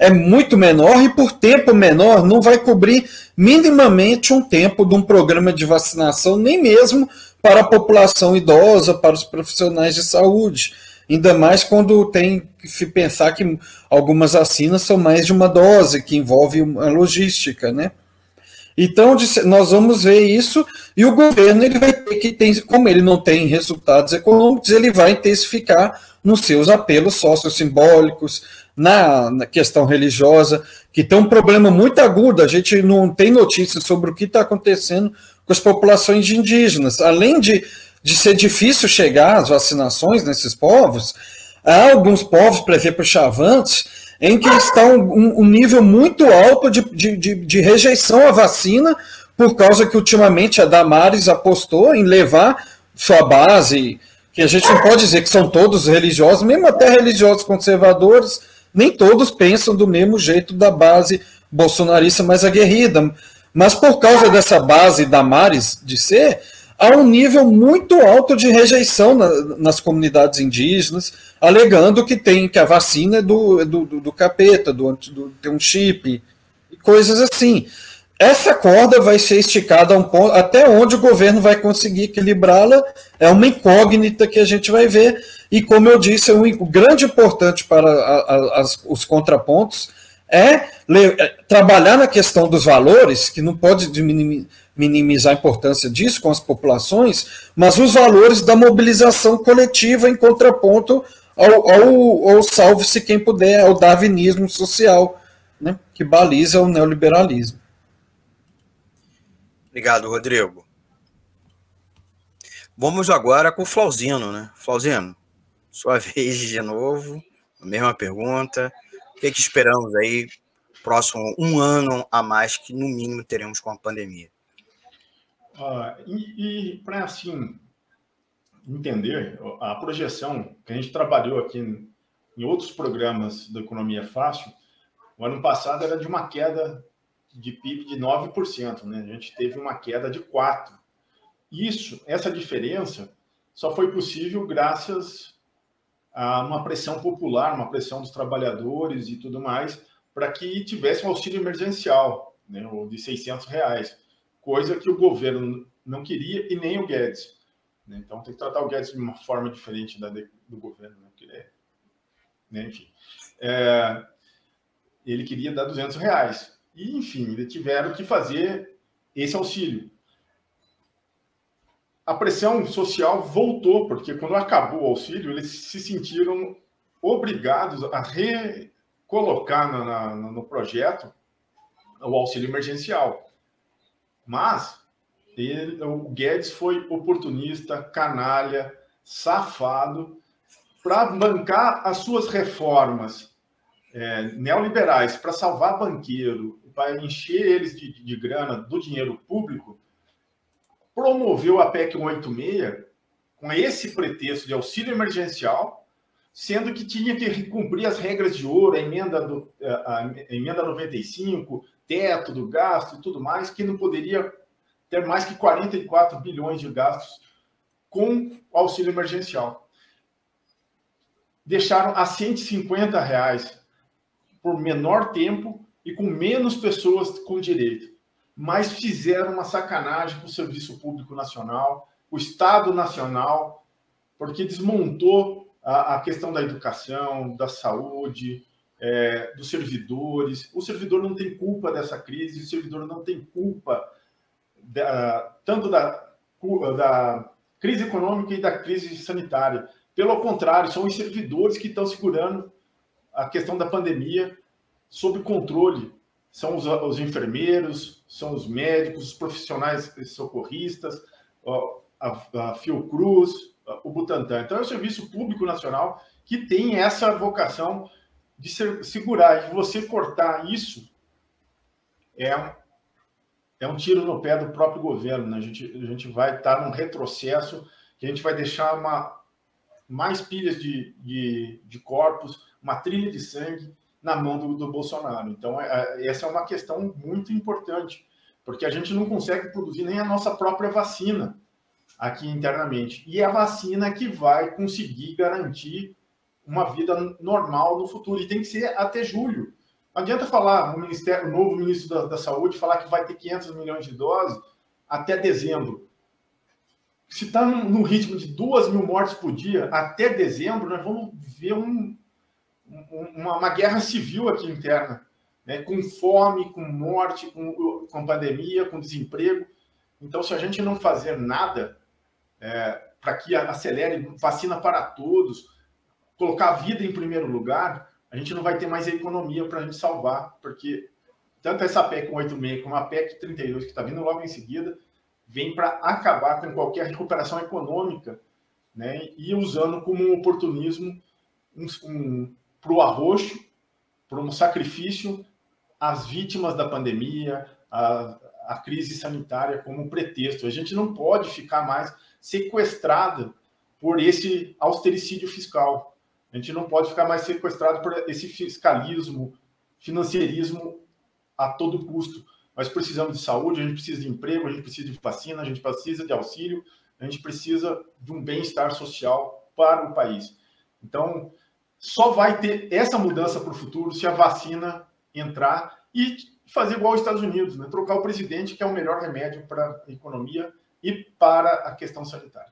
é muito menor e por tempo menor não vai cobrir minimamente um tempo de um programa de vacinação, nem mesmo para a população idosa, para os profissionais de saúde. Ainda mais quando tem que pensar que algumas vacinas são mais de uma dose, que envolve uma logística, né? Então, nós vamos ver isso e o governo ele vai ter que ter, como ele não tem resultados econômicos, ele vai intensificar nos seus apelos sociossimbólicos, na, na questão religiosa, que tem um problema muito agudo. A gente não tem notícias sobre o que está acontecendo com as populações indígenas. Além de, de ser difícil chegar às vacinações nesses povos, há alguns povos, por exemplo, chavantes, em que está um, um nível muito alto de, de, de, de, rejeição à vacina, por causa que ultimamente a Damares apostou em levar sua base, que a gente não pode dizer que são todos religiosos, mesmo até religiosos conservadores, nem todos pensam do mesmo jeito da base bolsonarista mais aguerrida. Mas por causa dessa base da Mares de ser, há um nível muito alto de rejeição na, nas comunidades indígenas, alegando que tem que a vacina é do, do, do capeta, do, do, tem um chip, coisas assim. Essa corda vai ser esticada um ponto, até onde o governo vai conseguir equilibrá-la, é uma incógnita que a gente vai ver. E como eu disse, o grande importante para a, a, os contrapontos é, é trabalhar na questão dos valores, que não pode minimizar a importância disso com as populações, mas os valores da mobilização coletiva em contraponto ao, ao, ao salve-se quem puder, ao darwinismo social, né, que baliza o neoliberalismo. Obrigado, Rodrigo. Vamos agora com o Flauzino, né? Flauzino, sua (laughs) vez de novo, a mesma pergunta. O que, é que esperamos aí próximo um ano a mais que no mínimo teremos com a pandemia? E, e para assim entender a projeção que a gente trabalhou aqui em outros programas da Economia Fácil, o ano passado era de uma queda de PIB de 9%, né? A gente teve uma queda de 4%. Isso, essa diferença, só foi possível graças uma pressão popular, uma pressão dos trabalhadores e tudo mais, para que tivesse um auxílio emergencial, né, de 600 reais coisa que o governo não queria e nem o Guedes. Né? Então tem que tratar o Guedes de uma forma diferente da de, do governo, né? Ele é, né? enfim, é, ele queria dar 200 reais e enfim, tiveram que fazer esse auxílio. A pressão social voltou porque quando acabou o auxílio eles se sentiram obrigados a recolocar na, na, no projeto o auxílio emergencial. Mas ele, o Guedes foi oportunista, canalha, safado, para bancar as suas reformas é, neoliberais, para salvar banqueiro, para encher eles de, de, grana do dinheiro público, promoveu a PEC 186 com esse pretexto de auxílio emergencial, sendo que tinha que cumprir as regras de ouro, a emenda, do, a, emenda 95, teto do gasto e tudo mais, que não poderia ter mais que 44 bilhões de gastos com auxílio emergencial. Deixaram a 150 reais por menor tempo e com menos pessoas com direito. Mas fizeram uma sacanagem com o Serviço Público Nacional, o Estado Nacional, porque desmontou a, a questão da educação, da saúde, é, dos servidores. O servidor não tem culpa dessa crise, o servidor não tem culpa da, tanto da, da crise econômica e da crise sanitária. Pelo contrário, são os servidores que estão segurando a questão da pandemia sob controle. São os, os enfermeiros, são os médicos, os profissionais socorristas, a, a Fiocruz, o Butantan. Então, é o Serviço Público Nacional que tem essa vocação de ser, segurar, de você cortar isso, é, é um tiro no pé do próprio governo. Né? A, gente, a gente vai estar num retrocesso que a gente vai deixar uma, mais pilhas de, de, de corpos, uma trilha de sangue na mão do, do Bolsonaro. Então, é, é, essa é uma questão muito importante, porque a gente não consegue produzir nem a nossa própria vacina aqui internamente. E é a vacina que vai conseguir garantir uma vida normal no futuro. E tem que ser até julho. Não adianta falar o, ministério, o novo ministro da, da Saúde falar que vai ter 500 milhões de doses até dezembro. Se está no, ritmo de 2 mil mortes por dia até dezembro, nós vamos ver um, uma, uma, guerra civil aqui interna, né? com fome, com morte, com, com pandemia, com desemprego. Então, se a gente não fazer nada é, para que acelere vacina para todos, colocar a vida em primeiro lugar, a gente não vai ter mais a economia para a gente salvar, porque tanto essa PEC 86 como a PEC 32, que está vindo logo em seguida, vem para acabar com qualquer recuperação econômica, né? e usando como um oportunismo um, um, para o arroxo, para um sacrifício às vítimas da pandemia, a, crise sanitária como pretexto. A gente não pode ficar mais sequestrado por esse austericídio fiscal. A gente não pode ficar mais sequestrado por esse fiscalismo, financeirismo a todo custo. Nós precisamos de saúde, a gente precisa de emprego, a gente precisa de vacina, a gente precisa de auxílio, a gente precisa de um bem-estar social para o país. Então, só vai ter essa mudança para o futuro se a vacina entrar e fazer igual aos Estados Unidos, né? trocar o presidente, que é o melhor remédio para a economia e para a questão sanitária.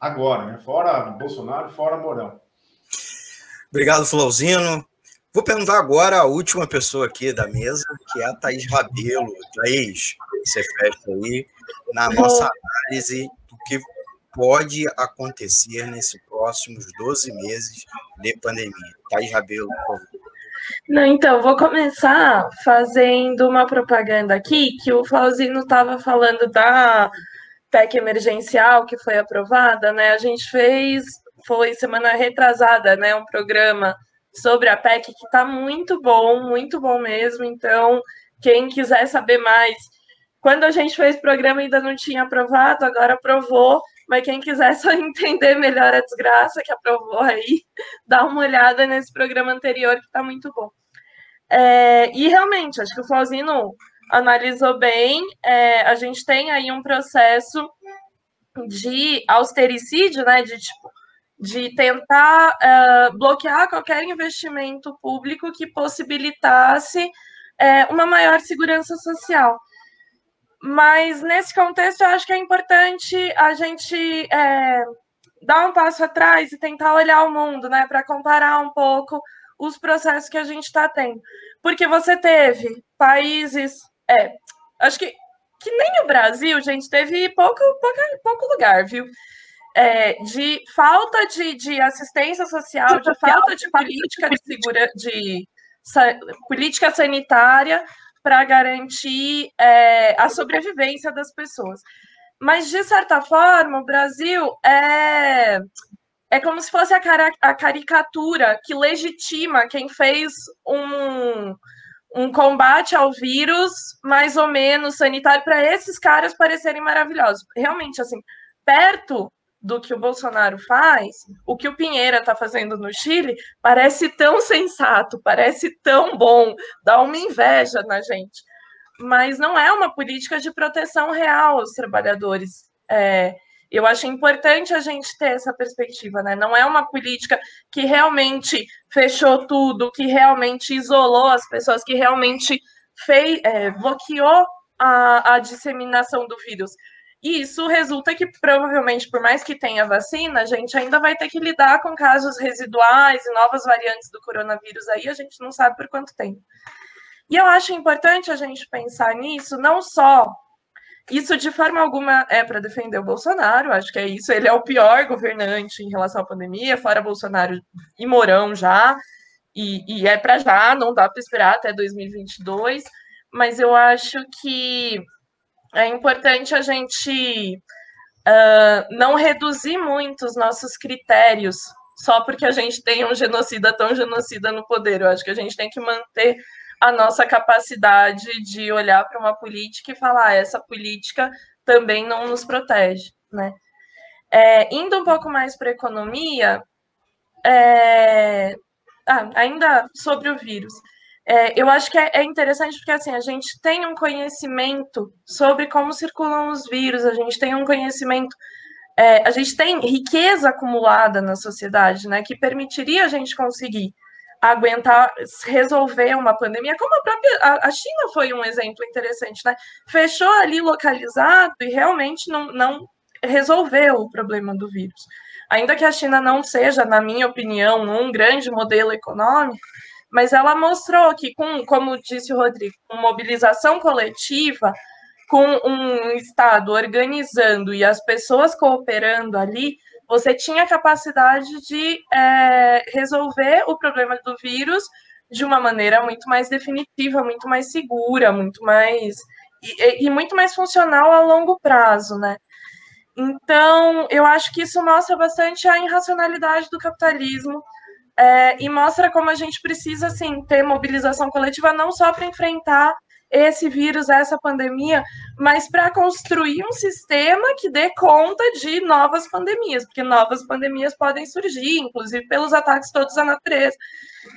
Agora, né? fora Bolsonaro, fora Mourão. Obrigado, Flauzino. Vou perguntar agora a última pessoa aqui da mesa, que é a Thaís Rabelo. Thaís, você fecha aí na nossa análise do que pode acontecer nesses próximos 12 meses de pandemia. Thaís Rabelo, por favor. Não, então, vou começar fazendo uma propaganda aqui, que o Flauzino estava falando da PEC emergencial que foi aprovada, né? A gente fez, foi semana retrasada, né? Um programa sobre a PEC que está muito bom, muito bom mesmo. Então, quem quiser saber mais, quando a gente fez o programa ainda não tinha aprovado, agora aprovou. Mas quem quiser só (laughs) entender melhor a desgraça que aprovou aí, dá uma olhada nesse programa anterior que está muito bom. É, e realmente, acho que o Flauzino analisou bem. É, a gente tem aí um processo de austericídio, né? De tipo, de tentar uh, bloquear qualquer investimento público que possibilitasse uh, uma maior segurança social. Mas nesse contexto, eu acho que é importante a gente é, dar um passo atrás e tentar olhar o mundo, né, para comparar um pouco os processos que a gente está tendo. Porque você teve países, é, acho que, que nem o Brasil, gente, teve pouco, pouco, pouco lugar, viu? É, de falta de, de assistência social, de falta de política de, segura, de sa, política sanitária para garantir é, a sobrevivência das pessoas. Mas, de certa forma, o Brasil é, é como se fosse a, cara, a caricatura que legitima quem fez um, um combate ao vírus mais ou menos sanitário para esses caras parecerem maravilhosos. Realmente, assim, perto do que o Bolsonaro faz, o que o Pinheira está fazendo no Chile parece tão sensato, parece tão bom, dá uma inveja na gente. Mas não é uma política de proteção real aos trabalhadores. É, eu acho importante a gente ter essa perspectiva, né? Não é uma política que realmente fechou tudo, que realmente isolou as pessoas, que realmente fez, é, bloqueou a, a disseminação do vírus e isso resulta que, provavelmente, por mais que tenha vacina, a gente ainda vai ter que lidar com casos residuais e novas variantes do coronavírus aí, a gente não sabe por quanto tempo. E eu acho importante a gente pensar nisso, não só. Isso de forma alguma é para defender o Bolsonaro, acho que é isso. Ele é o pior governante em relação à pandemia, fora Bolsonaro e Mourão já, e, e é para já, não dá para esperar até 2022. Mas eu acho que é importante a gente uh, não reduzir muito os nossos critérios só porque a gente tem um genocida tão genocida no poder. Eu acho que a gente tem que manter a nossa capacidade de olhar para uma política e falar ah, essa política também não nos protege, né? É, indo um pouco mais para a economia, é... ah, ainda sobre o vírus. É, eu acho que é, é, interessante porque assim a gente tem um conhecimento sobre como circulam os vírus, a gente tem um conhecimento, é, a gente tem riqueza acumulada na sociedade, né, que permitiria a gente conseguir aguentar, resolver uma pandemia, como a própria a, a China foi um exemplo interessante, né? Fechou ali localizado e realmente não, não resolveu o problema do vírus. Ainda que a China não seja, na minha opinião, um grande modelo econômico, mas ela mostrou que, com, como disse o Rodrigo, com mobilização coletiva, com um Estado organizando e as pessoas cooperando ali, você tinha capacidade de é, resolver o problema do vírus de uma maneira muito mais definitiva, muito mais segura, muito mais e, e muito mais funcional a longo prazo, né? Então, eu acho que isso mostra bastante a irracionalidade do capitalismo, é, e mostra como a gente precisa assim, ter mobilização coletiva não só para enfrentar esse vírus, essa pandemia, mas para construir um sistema que dê conta de novas pandemias, porque novas pandemias podem surgir, inclusive pelos ataques todos à natureza.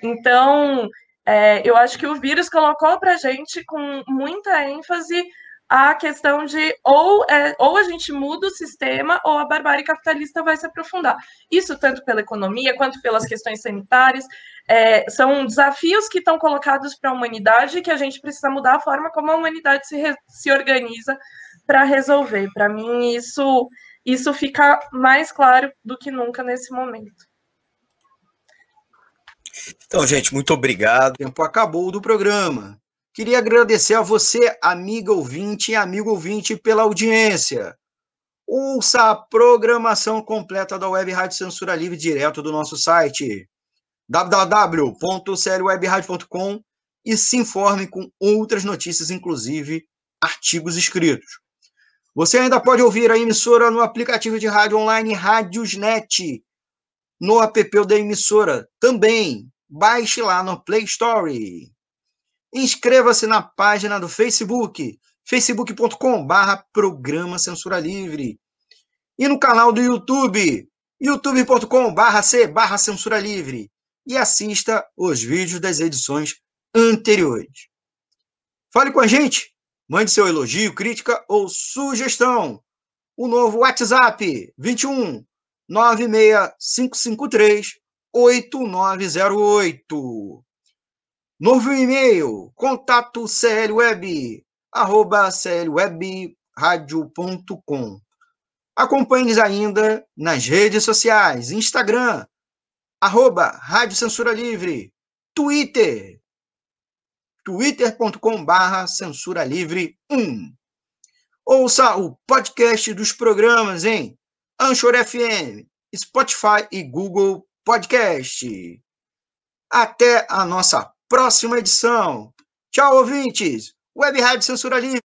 Então, É, eu acho que o vírus colocou para a gente com muita ênfase a questão de ou, é, ou a gente muda o sistema ou a barbárie capitalista vai se aprofundar. Isso tanto pela economia quanto pelas questões sanitárias. É, são desafios que estão colocados para a humanidade que a gente precisa mudar a forma como a humanidade se, se organiza para resolver. Para mim, isso, isso fica mais claro do que nunca nesse momento. Então, gente, muito obrigado. O tempo acabou do programa. Queria agradecer a você, amiga ouvinte e amigo ouvinte, pela audiência. Ouça a programação completa da Web Rádio Censura Livre direto do nosso site www.clwebradio.com e se informe com outras notícias, inclusive artigos escritos. Você ainda pode ouvir a emissora no aplicativo de rádio online Rádiosnet, no app da emissora também. Baixe lá no Play Store. Inscreva-se na página do Facebook, facebook.com.br Programa Censura Livre. E no canal do YouTube, youtube.com.br C barra Censura Livre. E assista os vídeos das edições anteriores. Fale com a gente Mande seu elogio, crítica ou sugestão. O novo WhatsApp 21 96553 8908. Novo e-mail, contato clweb, arroba clwebradio.com. Acompanhe-nos ainda nas redes sociais, Instagram, arroba Rádio Censura Livre, Twitter, twitter.com/barra censura livre 1. Ouça o podcast dos programas em Anchor FM, Spotify e Google Podcast. Até a nossa próxima edição. Tchau, ouvintes. Web Rádio Censura Livre.